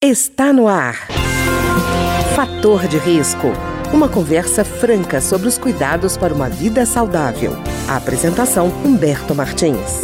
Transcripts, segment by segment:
Está no ar. Fator de risco. Uma conversa franca sobre os cuidados para uma vida saudável. A apresentação Humberto Martins.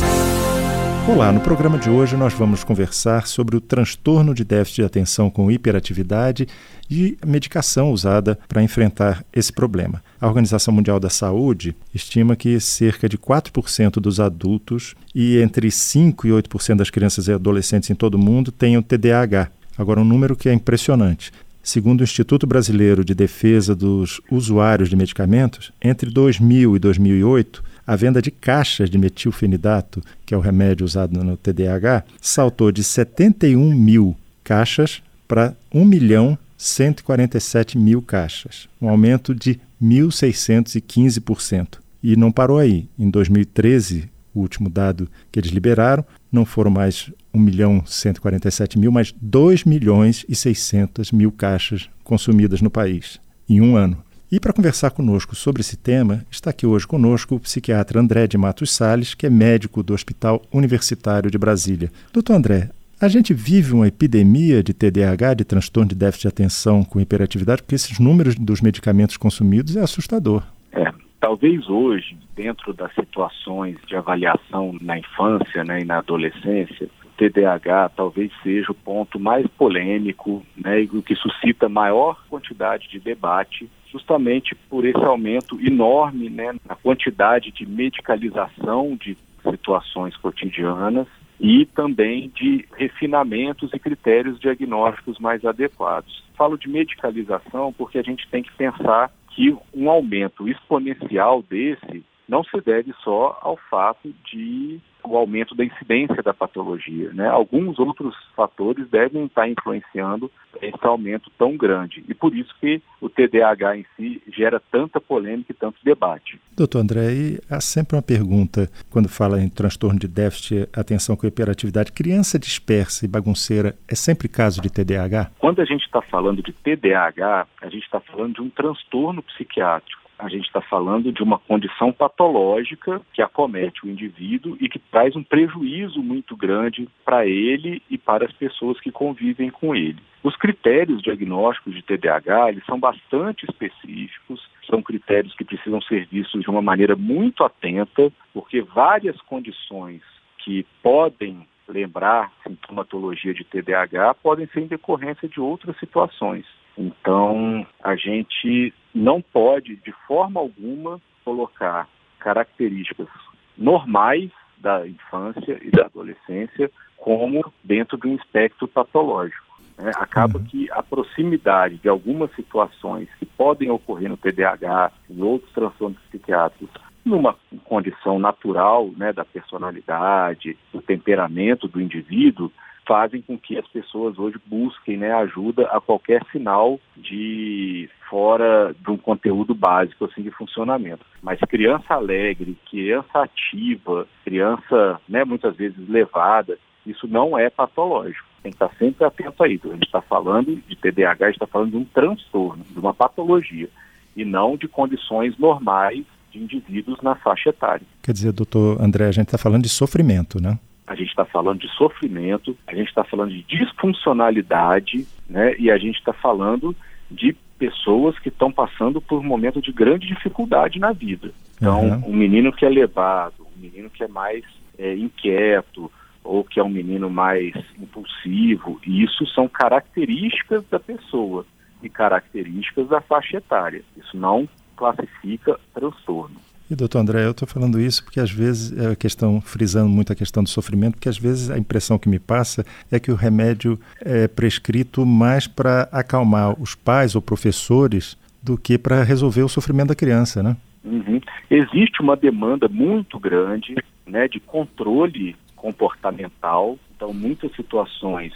Olá, no programa de hoje nós vamos conversar sobre o transtorno de déficit de atenção com hiperatividade e medicação usada para enfrentar esse problema. A Organização Mundial da Saúde estima que cerca de 4% dos adultos e entre 5 e 8% das crianças e adolescentes em todo o mundo tenham TDAH, Agora, um número que é impressionante. Segundo o Instituto Brasileiro de Defesa dos Usuários de Medicamentos, entre 2000 e 2008, a venda de caixas de metilfenidato, que é o remédio usado no TDAH, saltou de 71 mil caixas para 1 milhão 147 mil caixas, um aumento de 1.615%. E não parou aí. Em 2013, o último dado que eles liberaram, não foram mais 1 milhão 147 mil, mas 2 milhões e 600 mil caixas consumidas no país em um ano. E para conversar conosco sobre esse tema, está aqui hoje conosco o psiquiatra André de Matos Sales, que é médico do Hospital Universitário de Brasília. Doutor André, a gente vive uma epidemia de TDAH, de transtorno de déficit de atenção com hiperatividade, porque esses números dos medicamentos consumidos é assustador. É, talvez hoje, dentro das situações de avaliação na infância né, e na adolescência, TDAH talvez seja o ponto mais polêmico né, e o que suscita maior quantidade de debate, justamente por esse aumento enorme né, na quantidade de medicalização de situações cotidianas e também de refinamentos e critérios diagnósticos mais adequados. Falo de medicalização porque a gente tem que pensar que um aumento exponencial desse não se deve só ao fato de o aumento da incidência da patologia. Né? Alguns outros fatores devem estar influenciando esse aumento tão grande. E por isso que o TDAH em si gera tanta polêmica e tanto debate. Doutor André, e há sempre uma pergunta quando fala em transtorno de déficit atenção com hiperatividade. Criança dispersa e bagunceira é sempre caso de TDAH? Quando a gente está falando de TDAH, a gente está falando de um transtorno psiquiátrico a gente está falando de uma condição patológica que acomete o indivíduo e que traz um prejuízo muito grande para ele e para as pessoas que convivem com ele. Os critérios diagnósticos de TDAH eles são bastante específicos, são critérios que precisam ser vistos de uma maneira muito atenta, porque várias condições que podem lembrar sintomatologia de TDAH podem ser em decorrência de outras situações. Então, a gente não pode, de forma alguma, colocar características normais da infância e da adolescência como dentro de um espectro patológico. Né? Acaba uhum. que a proximidade de algumas situações que podem ocorrer no TDAH e outros transtornos psiquiátricos numa condição natural né, da personalidade, do temperamento do indivíduo, fazem com que as pessoas hoje busquem né, ajuda a qualquer sinal de fora de um conteúdo básico assim de funcionamento. Mas criança alegre, criança ativa, criança né, muitas vezes levada, isso não é patológico. Tem que estar sempre atento a isso. A gente está falando de TDAH, está falando de um transtorno, de uma patologia, e não de condições normais de indivíduos na faixa etária. Quer dizer, doutor André, a gente está falando de sofrimento, né? A gente está falando de sofrimento, a gente está falando de disfuncionalidade, né? E a gente está falando de pessoas que estão passando por um momento de grande dificuldade na vida. Então, uhum. um menino que é levado, um menino que é mais é, inquieto, ou que é um menino mais impulsivo, isso são características da pessoa e características da faixa etária. Isso não classifica transtorno. E doutor André, eu estou falando isso porque às vezes é a questão, frisando muito a questão do sofrimento, porque às vezes a impressão que me passa é que o remédio é prescrito mais para acalmar os pais ou professores do que para resolver o sofrimento da criança, né? Uhum. Existe uma demanda muito grande né, de controle comportamental, então muitas situações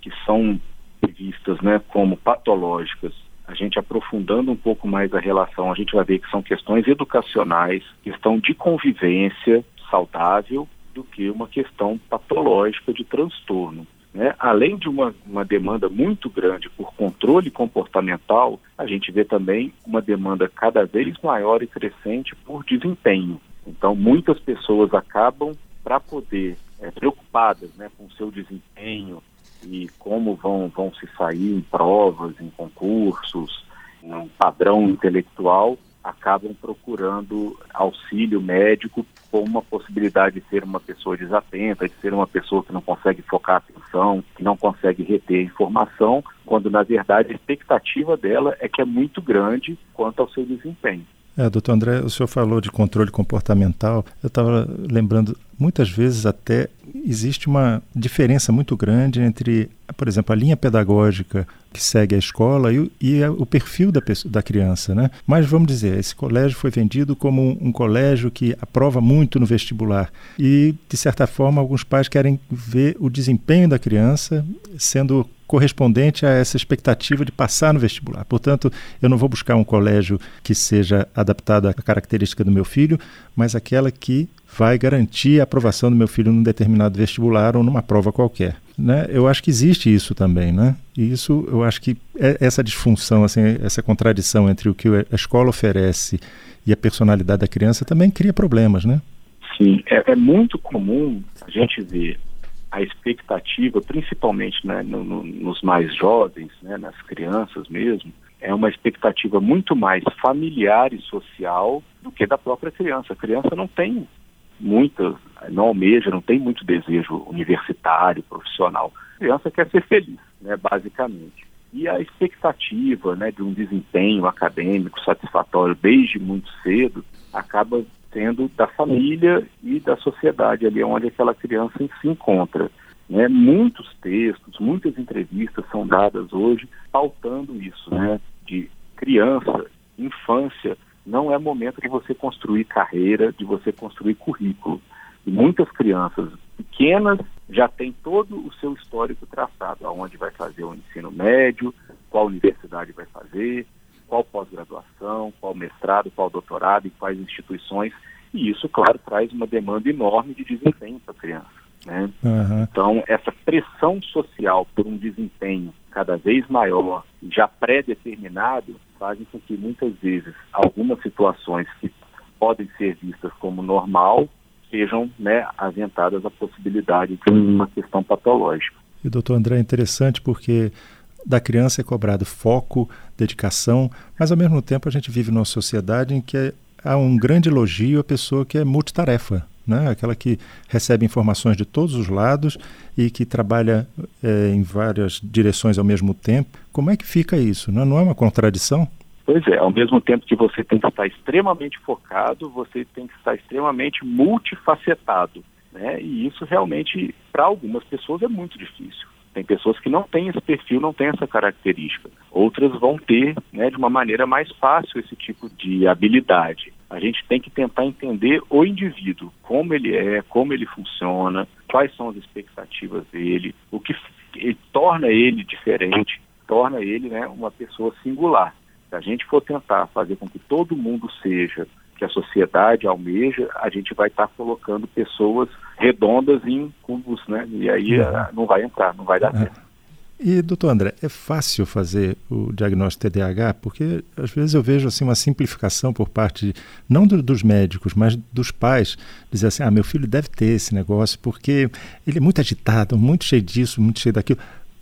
que são vistas né, como patológicas a gente aprofundando um pouco mais a relação, a gente vai ver que são questões educacionais, questão de convivência saudável, do que uma questão patológica de transtorno. Né? Além de uma, uma demanda muito grande por controle comportamental, a gente vê também uma demanda cada vez maior e crescente por desempenho. Então, muitas pessoas acabam, para poder, é, preocupadas né, com o seu desempenho, e como vão, vão se sair em provas, em concursos, um padrão intelectual, acabam procurando auxílio médico com uma possibilidade de ser uma pessoa desatenta, de ser uma pessoa que não consegue focar a atenção, que não consegue reter a informação, quando na verdade a expectativa dela é que é muito grande quanto ao seu desempenho. É, doutor André, o senhor falou de controle comportamental. Eu estava lembrando, muitas vezes até existe uma diferença muito grande entre, por exemplo, a linha pedagógica que segue a escola e, e o perfil da, pessoa, da criança. Né? Mas vamos dizer, esse colégio foi vendido como um, um colégio que aprova muito no vestibular. E, de certa forma, alguns pais querem ver o desempenho da criança sendo correspondente a essa expectativa de passar no vestibular. Portanto, eu não vou buscar um colégio que seja adaptado à característica do meu filho, mas aquela que vai garantir a aprovação do meu filho num determinado vestibular ou numa prova qualquer. Né? Eu acho que existe isso também, né? E isso, eu acho que é essa disfunção, assim, essa contradição entre o que a escola oferece e a personalidade da criança também cria problemas, né? Sim, é, é muito comum a gente ver a expectativa, principalmente né, no, no, nos mais jovens, né, nas crianças mesmo, é uma expectativa muito mais familiar e social do que da própria criança. A criança não tem muita, não almeja, não tem muito desejo universitário, profissional. A criança quer ser feliz, né, basicamente. E a expectativa né, de um desempenho acadêmico satisfatório desde muito cedo acaba sendo da família e da sociedade ali onde aquela criança se encontra. Né? Muitos textos, muitas entrevistas são dadas hoje pautando isso, né? de criança, infância, não é momento de você construir carreira, de você construir currículo. E muitas crianças pequenas já têm todo o seu histórico traçado, aonde vai fazer o ensino médio, qual universidade vai fazer, qual pós-graduação, qual mestrado, qual doutorado, em quais instituições. E isso, claro, traz uma demanda enorme de desempenho para a criança. Né? Uhum. Então, essa pressão social por um desempenho cada vez maior, já pré-determinado, fazem com que muitas vezes algumas situações que podem ser vistas como normal sejam né, aventadas a possibilidade de uma questão patológica. E doutor André, é interessante porque da criança é cobrado foco, dedicação, mas ao mesmo tempo a gente vive numa sociedade em que há um grande elogio à pessoa que é multitarefa, né? aquela que recebe informações de todos os lados e que trabalha é, em várias direções ao mesmo tempo. Como é que fica isso? Não, não é uma contradição? Pois é, ao mesmo tempo que você tem que estar extremamente focado, você tem que estar extremamente multifacetado. Né? E isso realmente, para algumas pessoas, é muito difícil. Tem pessoas que não têm esse perfil, não têm essa característica. Outras vão ter, né, de uma maneira mais fácil, esse tipo de habilidade. A gente tem que tentar entender o indivíduo, como ele é, como ele funciona, quais são as expectativas dele, o que torna ele diferente, torna ele né, uma pessoa singular. Se a gente for tentar fazer com que todo mundo seja que a sociedade almeja, a gente vai estar tá colocando pessoas redondas em cubos, né? E aí uhum. não vai entrar, não vai dar uhum. certo. E, doutor André, é fácil fazer o diagnóstico TDAH? Porque às vezes eu vejo assim uma simplificação por parte, não do, dos médicos, mas dos pais, dizer assim, ah, meu filho deve ter esse negócio, porque ele é muito agitado, muito cheio disso, muito cheio daquilo.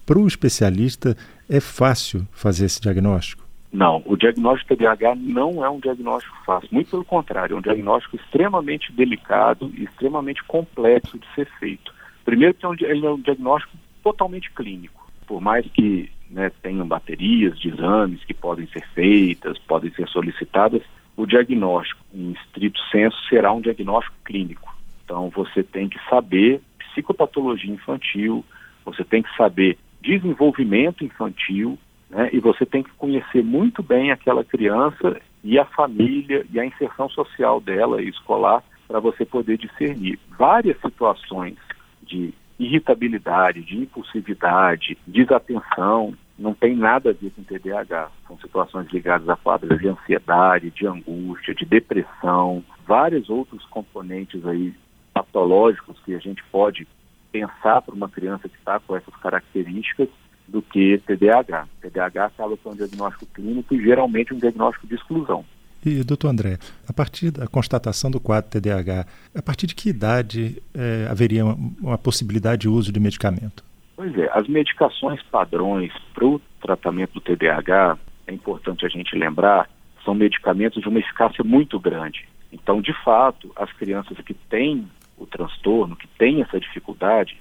Para o especialista, é fácil fazer esse diagnóstico? Não, o diagnóstico TDAH não é um diagnóstico fácil, muito pelo contrário, é um diagnóstico extremamente delicado e extremamente complexo de ser feito. Primeiro que é ele é um diagnóstico totalmente clínico, por mais que né, tenham baterias de exames que podem ser feitas, podem ser solicitadas, o diagnóstico, em estrito senso, será um diagnóstico clínico. Então você tem que saber psicopatologia infantil, você tem que saber desenvolvimento infantil, né? E você tem que conhecer muito bem aquela criança e a família e a inserção social dela e escolar para você poder discernir várias situações de irritabilidade, de impulsividade, desatenção, não tem nada a ver com TDAH. São situações ligadas a quadros de ansiedade, de angústia, de depressão, vários outros componentes aí patológicos que a gente pode pensar para uma criança que está com essas características do que TDAH. TDAH acaba sendo um diagnóstico clínico e geralmente um diagnóstico de exclusão. E, doutor André, a partir da constatação do quadro TDAH, a partir de que idade é, haveria uma, uma, possibilidade de uso de medicamento? Pois é, as medicações padrões para o tratamento do TDAH, é importante a gente lembrar, são medicamentos de uma eficácia muito grande. Então, de fato, as crianças que têm o transtorno, que têm essa dificuldade,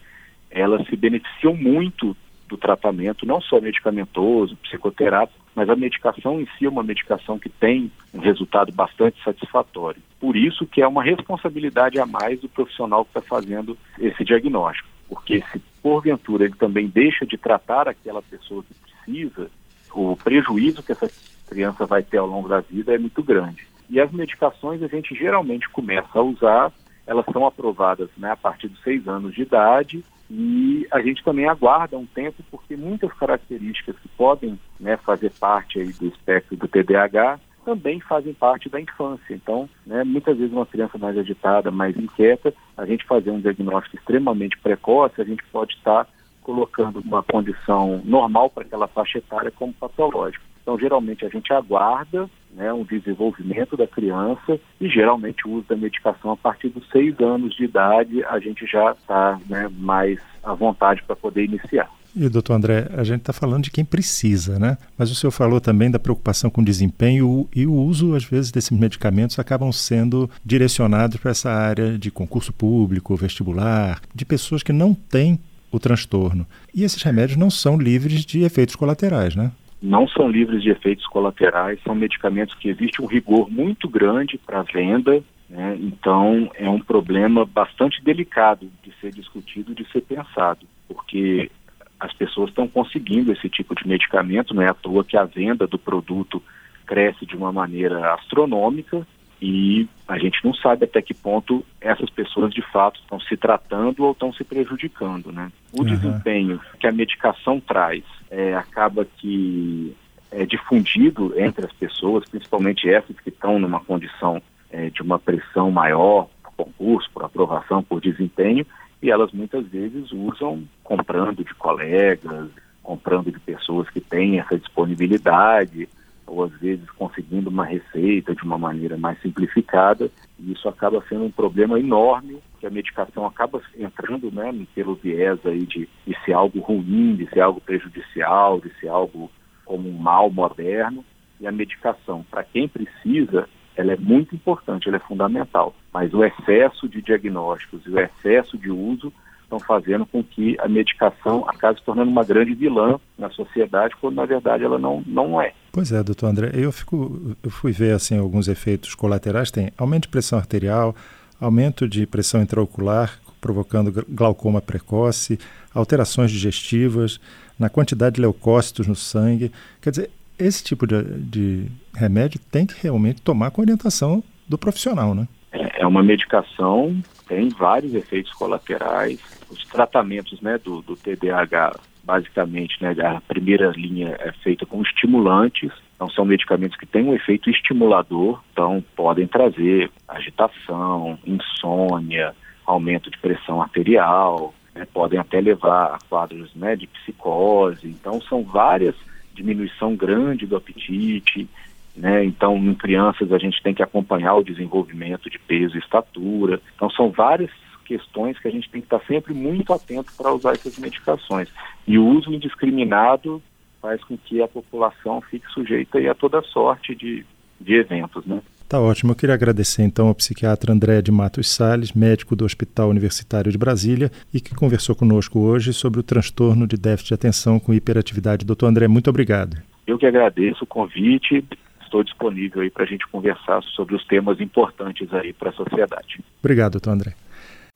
elas se beneficiam muito do tratamento, não só medicamentoso, psicoterápico, mas a medicação em si é uma medicação que tem um resultado bastante satisfatório. Por isso que é uma responsabilidade a mais do profissional que está fazendo esse diagnóstico. Porque se porventura ele também deixa de tratar aquela pessoa que precisa, o prejuízo que essa criança vai ter ao longo da vida é muito grande. E as medicações a gente geralmente começa a usar, elas são aprovadas né, a partir dos seis anos de idade e a gente também aguarda um tempo porque muitas características que podem né, fazer parte aí do espectro do TDAH também fazem parte da infância. Então, né, muitas vezes uma criança mais agitada, mais inquieta, a gente fazer um diagnóstico extremamente precoce, a gente pode estar colocando uma condição normal para aquela faixa etária como patológica. Então, geralmente a gente aguarda né, um desenvolvimento da criança e geralmente o uso da medicação a partir dos seis anos de idade a gente já está né, mais à vontade para poder iniciar. E, doutor André, a gente está falando de quem precisa, né? Mas o senhor falou também da preocupação com desempenho e o uso, às vezes, desses medicamentos acabam sendo direcionados para essa área de concurso público, vestibular, de pessoas que não têm o transtorno. E esses remédios não são livres de efeitos colaterais, né? Não são livres de efeitos colaterais, são medicamentos que existe um rigor muito grande para venda, né? então é um problema bastante delicado de ser discutido, de ser pensado, porque as pessoas estão conseguindo esse tipo de medicamento, não é à toa que a venda do produto cresce de uma maneira astronômica e a gente não sabe até que ponto essas pessoas de fato estão se tratando ou estão se prejudicando, né? O uhum. desempenho que a medicação traz é, acaba que é difundido entre as pessoas, principalmente essas que estão numa condição é, de uma pressão maior por concurso, por aprovação, por desempenho, e elas muitas vezes usam comprando de colegas, comprando de pessoas que têm essa disponibilidade, ou às vezes conseguindo uma receita de uma maneira mais simplificada, e isso acaba sendo um problema enorme, que a medicação acaba entrando né, pelo viés aí de, de ser algo ruim, de ser algo prejudicial, de ser algo como um mal moderno, e a medicação, para quem precisa, ela é muito importante, ela é fundamental. Mas o excesso de diagnósticos e o excesso de uso estão fazendo com que a medicação acabe se tornando uma grande vilã na sociedade, quando na verdade ela não, não é. Pois é, doutor André, eu, fico, eu fui ver assim alguns efeitos colaterais, tem aumento de pressão arterial, aumento de pressão intraocular, provocando glaucoma precoce, alterações digestivas, na quantidade de leucócitos no sangue. Quer dizer, esse tipo de, de remédio tem que realmente tomar com orientação do profissional, né? É, é uma medicação, tem vários efeitos colaterais. Os tratamentos né, do, do TDAH, basicamente, né, a primeira linha é feita com estimulantes, então são medicamentos que têm um efeito estimulador, então podem trazer agitação, insônia, aumento de pressão arterial, né, podem até levar a quadros né, de psicose. Então são várias diminuição grande do apetite, né? Então, em crianças a gente tem que acompanhar o desenvolvimento de peso e estatura. Então, são várias questões que a gente tem que estar sempre muito atento para usar essas medicações. E o uso indiscriminado faz com que a população fique sujeita a toda sorte de, de eventos, né? Tá ótimo. Eu queria agradecer então ao psiquiatra André de Matos Sales, médico do Hospital Universitário de Brasília, e que conversou conosco hoje sobre o transtorno de déficit de atenção com hiperatividade. Doutor André, muito obrigado. Eu que agradeço o convite. Estou disponível aí para a gente conversar sobre os temas importantes aí para a sociedade. Obrigado, doutor André.